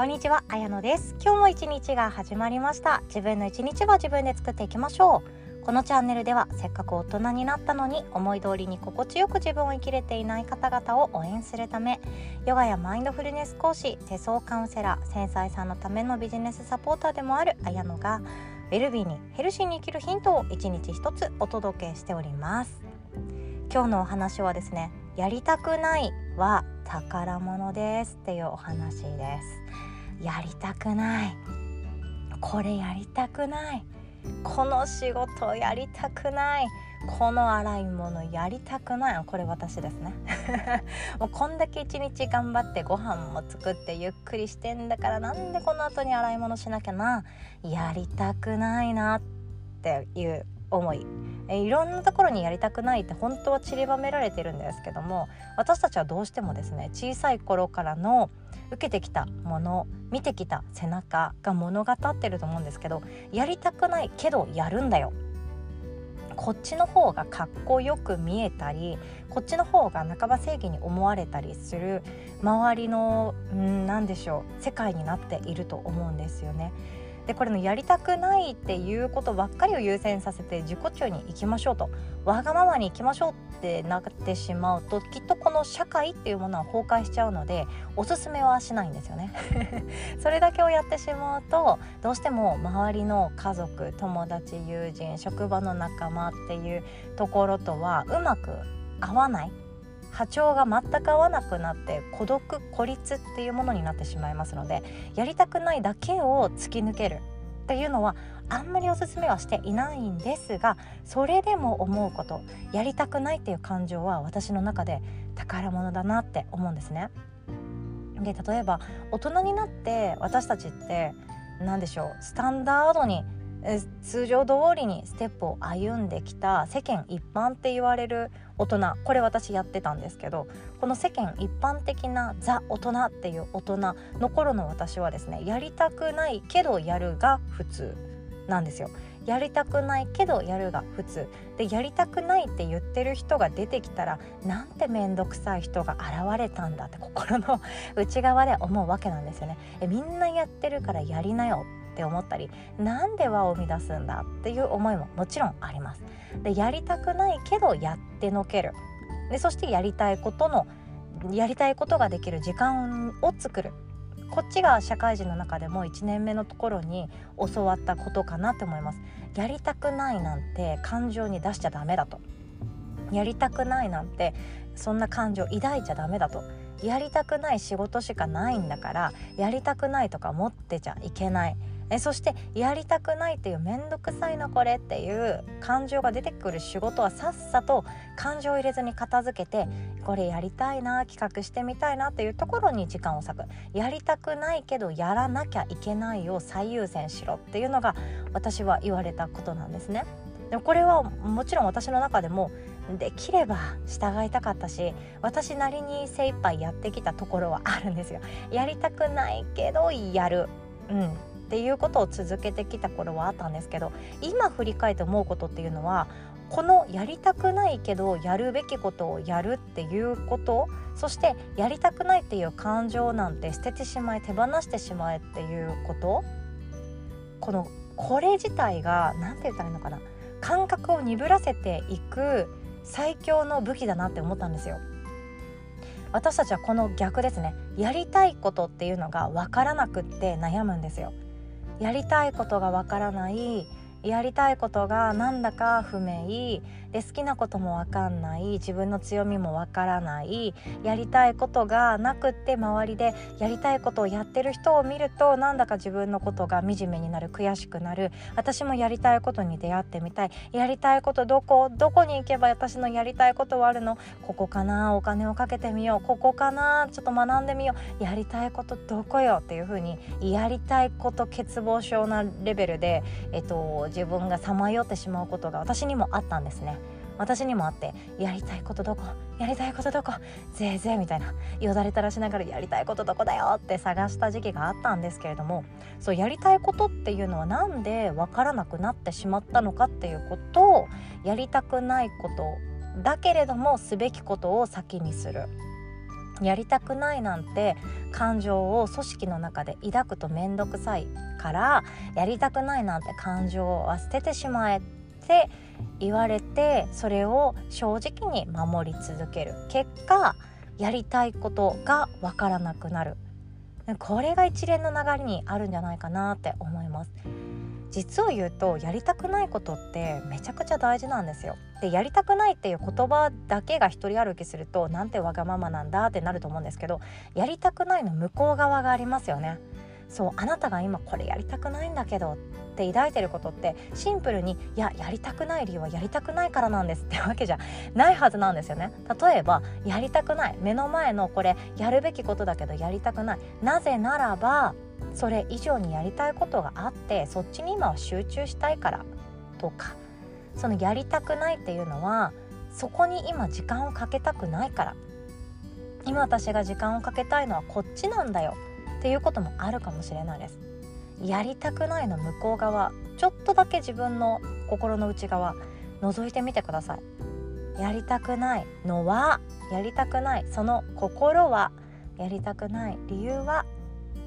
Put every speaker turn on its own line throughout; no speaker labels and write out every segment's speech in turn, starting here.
こんにちは、あやのです。今日も一日が始まりました。自分の一日は自分で作っていきましょう。このチャンネルではせっかく大人になったのに思い通りに心地よく自分を生きれていない方々を応援するためヨガやマインドフルネス講師手相カウンセラー繊細さんのためのビジネスサポーターでもあるあやのがウェルビーにヘルシーに生きるヒントを一日一つお届けしております。今日のお話はですねやりたくないは宝物ですっていうお話です。やりたくない。これやりたくない。この仕事やりたくない。この洗い物やりたくない。これ私ですね。もうこんだけ一日頑張ってご飯も作ってゆっくりしてんだからなんでこの後に洗い物しなきゃな。やりたくないなっていう思いえいろんなところにやりたくないって本当は散りばめられてるんですけども私たちはどうしてもですね小さい頃からの受けてきたもの見てきた背中が物語ってると思うんですけどやりたくないけどやるんだよこっちの方がかっこよく見えたりこっちの方が半ば正義に思われたりする周りの何でしょう世界になっていると思うんですよね。でこれのやりたくないっていうことばっかりを優先させて自己中に行きましょうと。わがままに行きましょうってなってしまうときっとこの社会っていうものは崩壊しちゃうのでおすすめはしないんですよね。それだけをやってしまうとどうしても周りの家族友達友人職場の仲間っていうところとはうまく合わない。波長が全く合わなくなって孤独孤立っていうものになってしまいますのでやりたくないだけを突き抜けるっていうのはあんまりおすすめはしていないんですがそれでも思うことやりたくないっていう感情は私の中で宝物だなって思うんですね。で例えば大人になって私たちって何でしょうスタンダードに通常通りにステップを歩んできた世間一般って言われる大人これ私やってたんですけどこの世間一般的なザ大人ってい。う大人の頃の私はですねやりたくない。けどやるが普通なんですよ。やりたくない。けどやるが普通でやりたくない。って言ってる人が出てきたらなんて面倒くさい。人が現れたんだって心の内側で思うわけなんですよね。えみんなやってるからやりなよって思ったりなんで輪を生み出すんだっていう思いももちろんあります。でやりたくないけどやってのける。でそしてやりたいことのやりたいことができる時間を作る。こっちが社会人の中でも1年目のところに教わったことかなって思います。やりたくないなんて感情に出しちゃダメだと。やりたくないなんてそんな感情抱いちゃダメだと。やりたくない仕事しかないんだからやりたくないとか持ってちゃいけない。えそしてやりたくないっていう面倒くさいなこれっていう感情が出てくる仕事はさっさと感情を入れずに片付けてこれやりたいな企画してみたいなっていうところに時間を割くやりたくないけどやらなきゃいけないを最優先しろっていうのが私は言われたことなんですね。でもこれはもちろん私の中でもできれば従いたかったし私なりに精一杯やってきたところはあるんですよ。やりたくないけどやる、うん、っていうことを続けてきた頃はあったんですけど今振り返って思うことっていうのはこのやりたくないけどやるべきことをやるっていうことそしてやりたくないっていう感情なんて捨ててしまえ手放してしまえっていうことこのこれ自体が何て言ったらいいのかな感覚を鈍らせていく最強の武器だなって思ったんですよ。私たちはこの逆ですねやりたいことっていうのが分からなくって悩むんですよやりたいことがわからないやりたいことがなんだか不明で好きなことも分かんない自分の強みも分からないやりたいことがなくって周りでやりたいことをやってる人を見るとなんだか自分のことが惨めになる悔しくなる。私もやりたいことに出会ってみたい。やりたいことどこどこに行けば私のやりたいことはあるの？ここかな？お金をかけてみよう。ここかな？ちょっと学んでみよう。やりたいことどこよ？っていうふうにやりたいこと欠乏症なレベルで、えっと、自分がさまよってしまうことが私にもあったんですね。私にもあってやりたいことどこ？やりたいことどこ？ぜいぜいみたいなよだれ垂らしながらやりたいことどこだよ？って探した時期があったんですけれどもそうやりたいことっていうのは何で分からなくなってしまったのかっていうことをやりたくないことだけれどもすべきことを先にする。やりたくないなんて感情を組織の中で抱くと面倒くさいからやりたくないなんて感情は捨ててしまえって言われてそれを正直に守り続ける。結果やりたいことがわからなくなる。これが一連の流れにあるんじゃないかなって思います。実を言うとやりたくないことってめちゃくちゃ大事なんですよ。でやりたくないっていう言葉だけが一人歩きするとなんてわがままなんだってなると思うんですけどやりたくないの向こう側がありますよね。そうあなたが今これやりたくないんだけどっって抱いてることってシンプルにいややりたくない理由はやりたくないからなんです。ってわけじゃないはずなんですよね。例えばやりたくない。目の前のこれやるべきことだけどやりたくない。なぜならばそれ以上にやりたいことがあってそっちに今は集中したいから。とかそのやりたくないっていうのはそこに今時間をかけたくないから。今私が時間をかけたいのはこっちなんだよ。っていうこともあるかもしれないです。やりたくないの向こう側。ちょっとだけ自分の心の内側。覗いてみてください。やりたくないのはやりたくない。その心はやりたくない理由は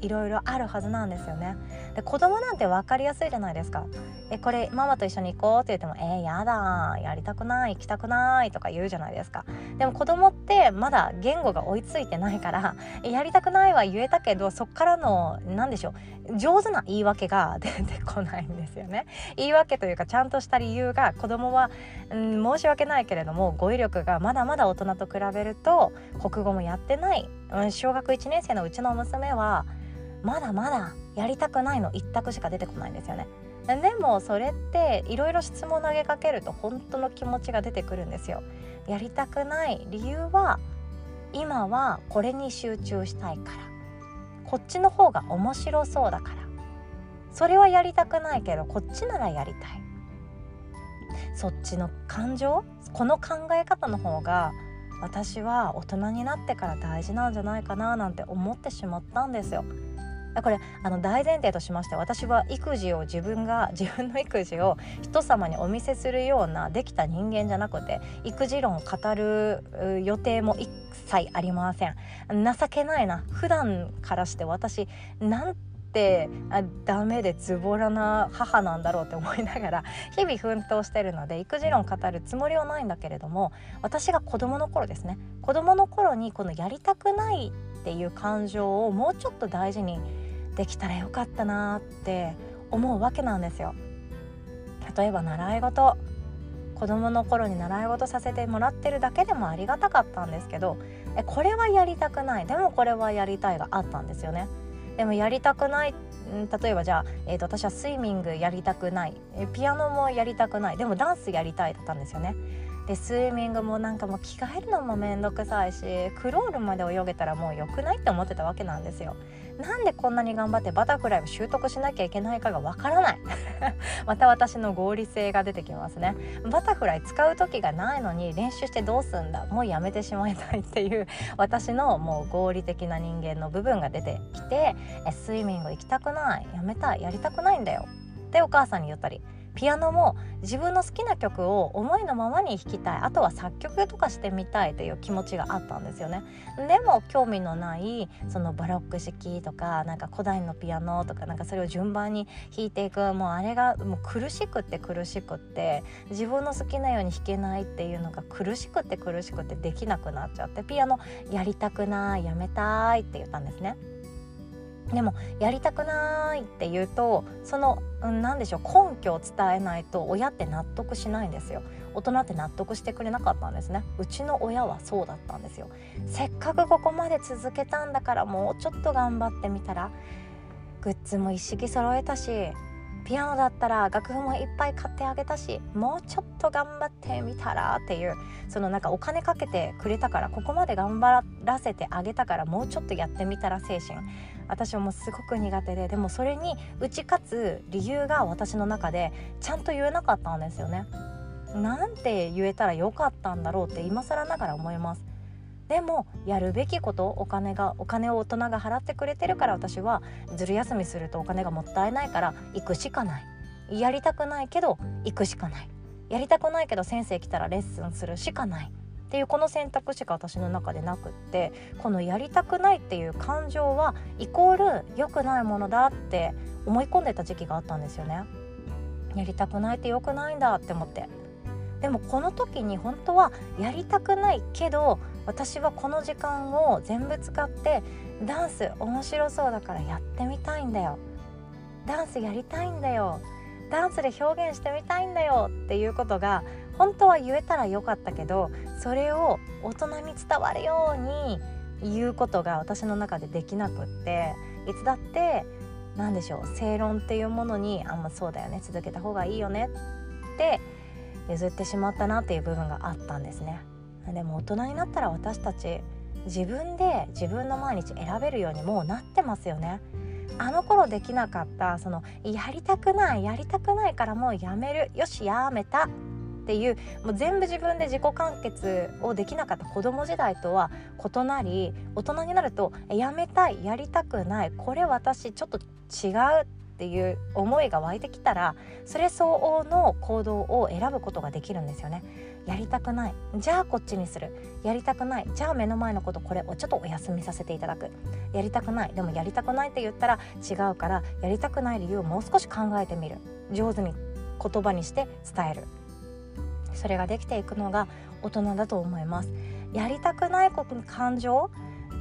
いろいろあるはずなんですよね。で子供なんて分かりやすいじゃないですか。えこれママと一緒に行こうって言ってもえー、やだやりたくない行きたくないとか言うじゃないですか。でも子供ってまだ言語が追いついてないからやりたくないは言えたけどそっからの何でしょう上手な言い訳が 出てこないんですよね。言い訳というかちゃんとした理由が子供は、うん、申し訳ないけれども語彙力がまだまだ大人と比べると国語もやってない、うん、小学1年生のうちの娘はまだまだやりたくないの一択しか出てこないんですよね。でもそれっていろいろ質問投げかけると本当の気持ちが出てくるんですよ。やりたくない理由は今はこれに集中したいから。こっちの方が面白そうだから。それはやりたくないけどこっちならやりたい。そっちの感情この考え方の方が私は大人になってから大事なんじゃないかななんて思ってしまったんですよ。これあの大前提としまして私は育児を自分が 自分の育児を人様にお見せするようなできた人間じゃなくて育児論を語る予定も一切ありません。情けないな。普段からして私なんてダメでズボラな母なんだろうって思いながら日々奮闘してるので育児論語るつもりはないんだけれども私が子供の頃ですね。子供の頃にこのやりたくないっていう感情をもうちょっと大事にできたらよかったなって思うわけなんですよ。例えば習い事子供の頃に習い事させてもらってるだけでもありがたかったんですけどえこれはやりたくないでもこれはやりたいがあったんですよね。でもやりたくない例えばじゃあ、えーと、私はスイミングやりたくないえピアノもやりたくないでもダンスやりたいだったんですよね。でスイミングもなんかもう着替えるのもめんどくさいしクロールまで泳げたらもう良くないって思ってたわけなんですよ。なんでこんなに頑張ってバタフライを習得しなきゃいけないかがわからない。また私の合理性が出てきますね。バタフライ使う時がないのに練習してどうすんだ。もうやめてしまいたいっていう私のもう合理的な人間の部分が出てきてスイミング行きたくない。やめたい。やりたくないんだよ。ってお母さんに言ったり。ピアノも自分の好きな曲を思いのままに弾きたいあとは作曲とかしてみたいという気持ちがあったんですよねでも興味のないそのバロック式とかなんか古代のピアノとかなんかそれを順番に弾いていくもうあれがもう苦しくって苦しくって自分の好きなように弾けないっていうのが苦しくって苦しくてできなくなっちゃってピアノやりたくないやめたいって言ったんですね。でもやりたくないって言うとその何でしょう根拠を伝えないと親って納得しないんですよ。大人って納得してくれなかったんですね。うちの親はそうだったんですよ。せっかくここまで続けたんだからもうちょっと頑張ってみたらグッズも一式揃えたしピアノだったら楽譜もいっぱい買ってあげたしもうちょっと頑張ってみたらっていうそのなんかお金かけてくれたからここまで頑張らせてあげたからもうちょっとやってみたら精神私はもうすごく苦手ででもそれに打ち勝つ理由が私の中でちゃんと言えなかったんですよね。なんて言えたらよかったんだろうって今更ながら思います。でもやるべきことお金がお金を大人が払ってくれてるから私はずる休みするとお金がもったいないから行くしかない。やりたくないけど行くしかない。やりたくないけど先生来たらレッスンするしかない。っていうこの選択しか私の中でなくってこのやりたくないっていう感情はイコール良くないものだって思い込んでた時期があったんですよね。やりたくないって良くないんだって思って。でもこの時に本当はやりたくないけど私はこの時間を全部使ってダンス面白そうだからやってみたいんだよ。ダンスやりたいんだよ。ダンスで表現してみたいんだよっていうことが本当は言えたらよかったけどそれを大人に伝わるように言うことが私の中でできなくっていつだって何でしょう正論っていうものにあんまそうだよね続けた方がいいよねって譲ってしまったなっていう部分があったんですね。でも大人になったら私たち自分で自分の毎日選べるようにもうなってますよね。あの頃できなかったそのやりたくないやりたくないからもうやめる。よしやめた。っていうもう全部自分で自己完結をできなかった子供時代とは異なり大人になるとやめたいやりたくない。これ私ちょっと違うっていう思いが湧いてきたらそれ相応の行動を選ぶことができるんですよね。やりたくない。じゃあこっちにする。やりたくない。じゃあ目の前のことこれをちょっとお休みさせていただく。やりたくない。でもやりたくないって言ったら違うからやりたくない理由をもう少し考えてみる。上手に言葉にして伝える。それができていくのが大人だと思います。やりたくない感情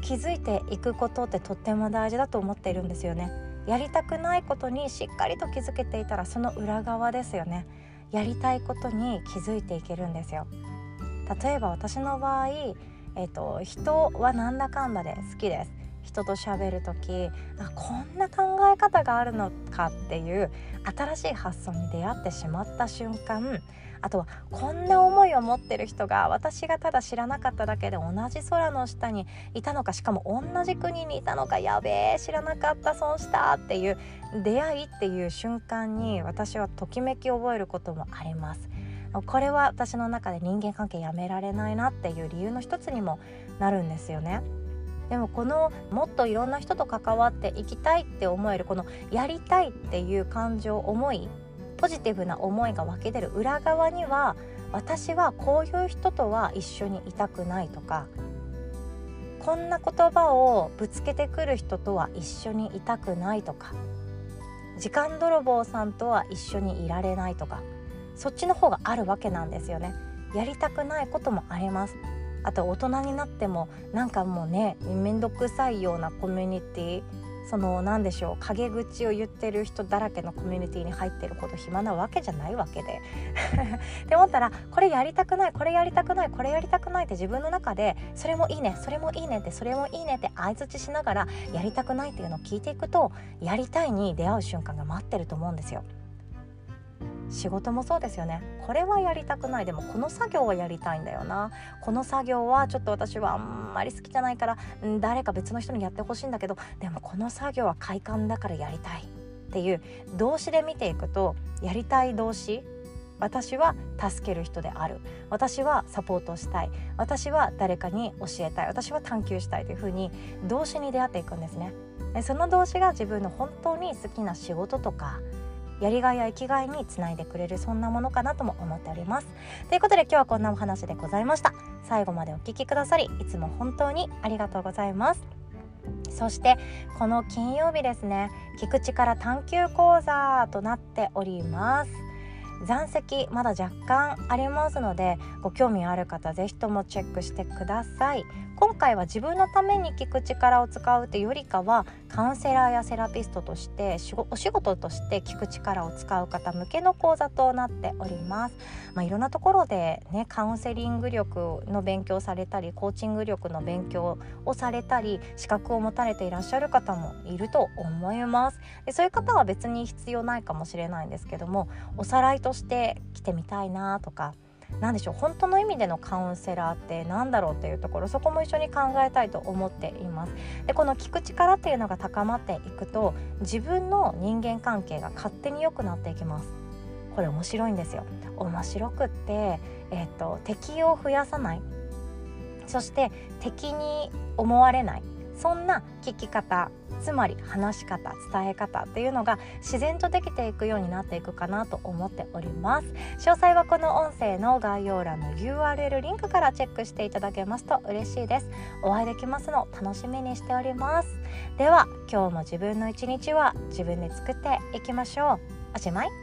気づいていくことってとっても大事だと思っているんですよね。やりたくないことにしっかりと気づけていたらその裏側ですよね。やりたいことに気づいていけるんですよ。例えば私の場合、えーと、人はなんだかんだで好きです。人と喋る時あこんな考え方があるのかっていう新しい発想に出会ってしまった瞬間あとはこんな思いを持ってる人が私がただ知らなかっただけで同じ空の下にいたのかしかも同じ国にいたのかやべえ知らなかった損したっていう出会いっていう瞬間に私はときめきを覚えることもあります。これは私の中で人間関係やめられないなっていう理由の一つにもなるんですよね。でもこのもっといろんな人と関わっていきたいって思えるこのやりたいっていう感情思いポジティブな思いが湧き出る裏側には私はこういう人とは一緒にいたくないとかこんな言葉をぶつけてくる人とは一緒にいたくないとか時間泥棒さんとは一緒にいられないとかそっちの方があるわけなんですよね。やりたくないこともあります。あと大人になってもなんかもうね面倒くさいようなコミュニティその何でしょう陰口を言ってる人だらけのコミュニティに入ってるほど暇なわけじゃないわけでって思ったらこれやりたくないこれやりたくないこれやりたくないって自分の中でそれもいいねそれもいいねってそれもいいねって相づちしながらやりたくないっていうのを聞いていくとやりたいに出会う瞬間が待ってると思うんですよ。仕事もそうですよね。これはやりたくない。でもこの作業はやりたいんだよな。この作業はちょっと私はあんまり好きじゃないから誰か別の人にやってほしいんだけどでもこの作業は快感だからやりたい。っていう動詞で見ていくとやりたい動詞私は助ける人である。私はサポートしたい。私は誰かに教えたい。私は探求したいというふうに動詞に出会っていくんですね。その動詞が自分の本当に好きな仕事とかやりがいや生きがいにつないでくれるそんなものかなとも思っております。ということで今日はこんなお話でございました。最後までお聴きくださりいつも本当にありがとうございます。そしてこの金曜日ですね聞く力探究講座となっております。残席まだ若干ありますのでご興味ある方是非ともチェックしてください。今回は自分のために聞く力を使うというよりかはカウンセラーやセラピストとしてお仕事として聞く力を使う方向けの講座となっております、まあ、いろんなところでねカウンセリング力の勉強されたりコーチング力の勉強をされたり資格を持たれていらっしゃる方もいると思います。でそういう方は別に必要ないかもしれないんですけどもおさらいとして来てみたいなとか何でしょう本当の意味でのカウンセラーって何だろうっていうところそこも一緒に考えたいと思っています。でこの聞く力っていうのが高まっていくと自分の人間関係が勝手に良くなっていきます。これ面白いんですよ。面白くって、えーと、敵を増やさない。そして敵に思われない。そんな聞き方つまり話し方伝え方っていうのが自然とできていくようになっていくかなと思っております。詳細はこの音声の概要欄の URL リンクからチェックしていただけますと嬉しいです。お会いできますの楽しみにしております。では今日も自分の一日は自分で作っていきましょう。おしまい。